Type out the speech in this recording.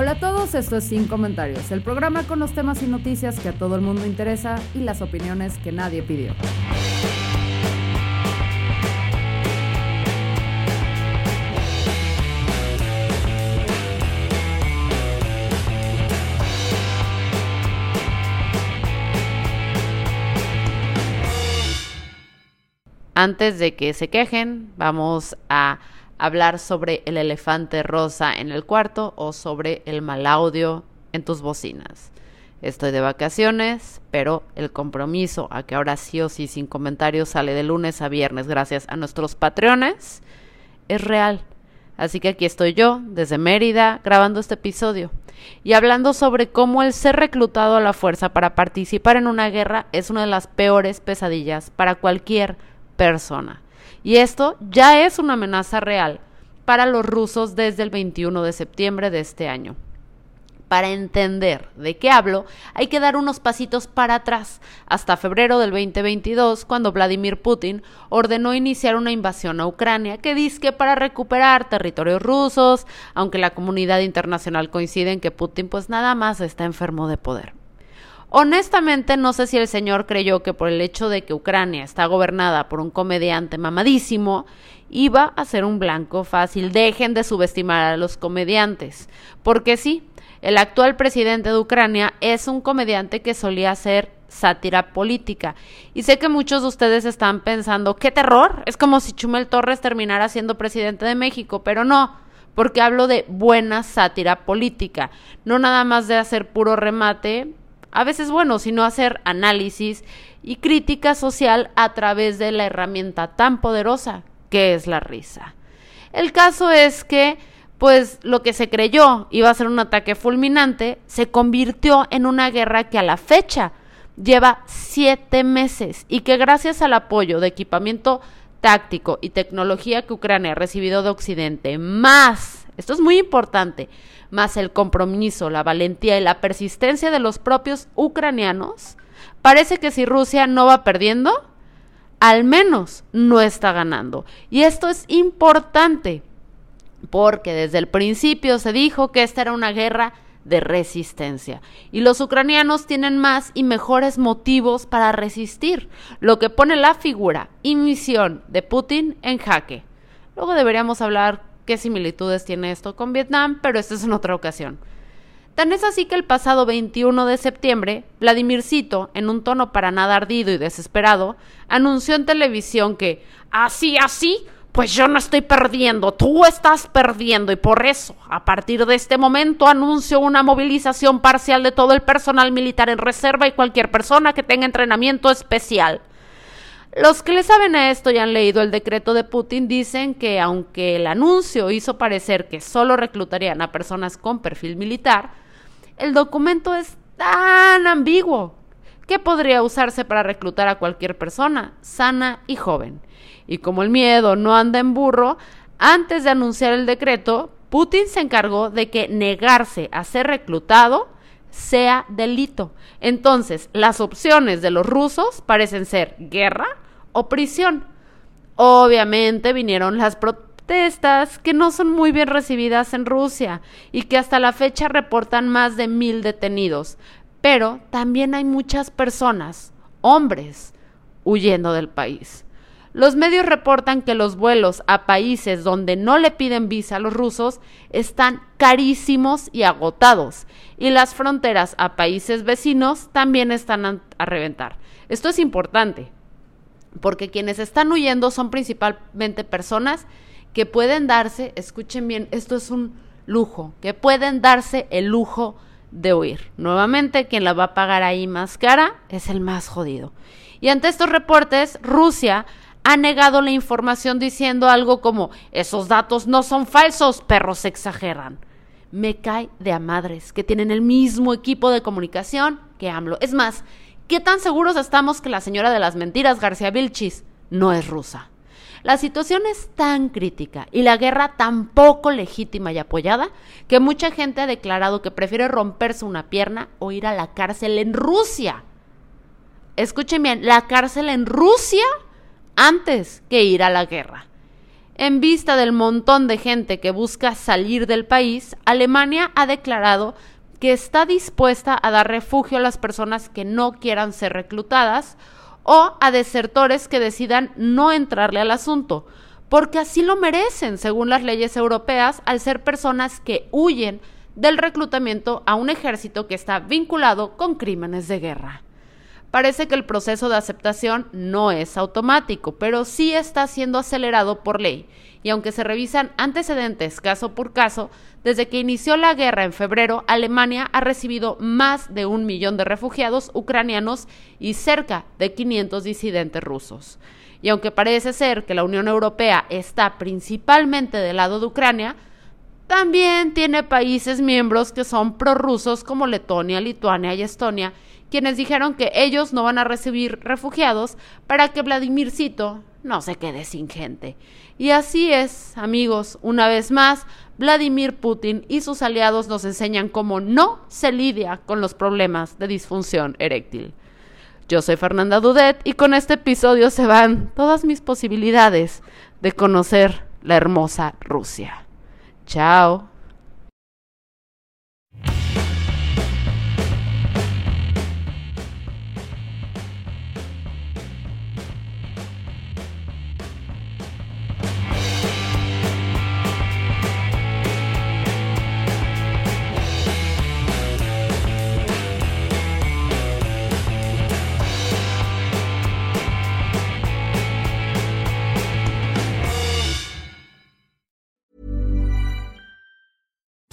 Hola a todos, esto es Sin Comentarios, el programa con los temas y noticias que a todo el mundo interesa y las opiniones que nadie pidió. Antes de que se quejen, vamos a hablar sobre el elefante rosa en el cuarto o sobre el mal audio en tus bocinas. Estoy de vacaciones, pero el compromiso a que ahora sí o sí sin comentarios sale de lunes a viernes gracias a nuestros patrones es real. Así que aquí estoy yo, desde Mérida, grabando este episodio y hablando sobre cómo el ser reclutado a la fuerza para participar en una guerra es una de las peores pesadillas para cualquier persona. Y esto ya es una amenaza real para los rusos desde el 21 de septiembre de este año. Para entender de qué hablo, hay que dar unos pasitos para atrás, hasta febrero del 2022, cuando Vladimir Putin ordenó iniciar una invasión a Ucrania que que para recuperar territorios rusos, aunque la comunidad internacional coincide en que Putin pues nada más está enfermo de poder. Honestamente, no sé si el señor creyó que por el hecho de que Ucrania está gobernada por un comediante mamadísimo, iba a ser un blanco fácil. Dejen de subestimar a los comediantes. Porque sí, el actual presidente de Ucrania es un comediante que solía hacer sátira política. Y sé que muchos de ustedes están pensando, ¡qué terror! Es como si Chumel Torres terminara siendo presidente de México, pero no porque hablo de buena sátira política, no nada más de hacer puro remate a veces bueno, sino hacer análisis y crítica social a través de la herramienta tan poderosa que es la risa. El caso es que, pues lo que se creyó iba a ser un ataque fulminante, se convirtió en una guerra que a la fecha lleva siete meses y que gracias al apoyo de equipamiento táctico y tecnología que Ucrania ha recibido de Occidente, más, esto es muy importante, más el compromiso, la valentía y la persistencia de los propios ucranianos, parece que si Rusia no va perdiendo, al menos no está ganando. Y esto es importante, porque desde el principio se dijo que esta era una guerra de resistencia. Y los ucranianos tienen más y mejores motivos para resistir, lo que pone la figura y misión de Putin en jaque. Luego deberíamos hablar qué similitudes tiene esto con Vietnam, pero esto es en otra ocasión. Tan es así que el pasado 21 de septiembre, Vladimir Cito, en un tono para nada ardido y desesperado, anunció en televisión que, así, así, pues yo no estoy perdiendo, tú estás perdiendo y por eso, a partir de este momento, anuncio una movilización parcial de todo el personal militar en reserva y cualquier persona que tenga entrenamiento especial. Los que le saben a esto y han leído el decreto de Putin dicen que aunque el anuncio hizo parecer que solo reclutarían a personas con perfil militar, el documento es tan ambiguo que podría usarse para reclutar a cualquier persona sana y joven. Y como el miedo no anda en burro, antes de anunciar el decreto, Putin se encargó de que negarse a ser reclutado sea delito. Entonces, las opciones de los rusos parecen ser guerra o prisión. Obviamente vinieron las protestas que no son muy bien recibidas en Rusia y que hasta la fecha reportan más de mil detenidos. Pero también hay muchas personas, hombres, huyendo del país. Los medios reportan que los vuelos a países donde no le piden visa a los rusos están carísimos y agotados, y las fronteras a países vecinos también están a, reventar. Esto es importante, porque quienes están huyendo son principalmente personas que pueden darse, escuchen bien, esto es un lujo, que pueden darse el lujo de huir. Nuevamente, quien la va a pagar ahí más cara es el más jodido. Y ante estos reportes, Rusia ha negado la información diciendo algo como, esos datos no son falsos, perros exageran. Me cae de a madres que tienen el mismo equipo de comunicación que AMLO. Es más, ¿qué tan seguros estamos que la señora de las mentiras, García Vilchis, no es rusa? La situación es tan crítica y la guerra tan poco legítima y apoyada que mucha gente ha declarado que prefiere romperse una pierna o ir a la cárcel en Rusia. Escuchen bien, la cárcel en Rusia antes que ir a la guerra. En vista del montón de gente que busca salir del país, Alemania ha declarado que está dispuesta a dar refugio a las personas que no quieran ser reclutadas o a desertores que decidan no entrarle al asunto, porque así lo merecen según las leyes europeas al ser personas que huyen del reclutamiento a un ejército que está vinculado con crímenes de guerra. Parece que el proceso de aceptación no es automático, pero sí está siendo acelerado por ley. Y aunque se revisan antecedentes caso por caso, desde que inició la guerra en febrero, Alemania ha recibido más de un millón de refugiados ucranianos y cerca de 500 disidentes rusos. Y aunque parece ser que la Unión Europea está principalmente del lado de Ucrania, también tiene países miembros que son prorrusos como Letonia, Lituania y Estonia, quienes dijeron que ellos no van a recibir refugiados para que Vladimircito no se quede sin gente. Y así es, amigos, una vez más, Vladimir Putin y sus aliados nos enseñan cómo no se lidia con los problemas de disfunción eréctil. Yo soy Fernanda Dudet y con este episodio se van todas mis posibilidades de conocer la hermosa Rusia. Chao.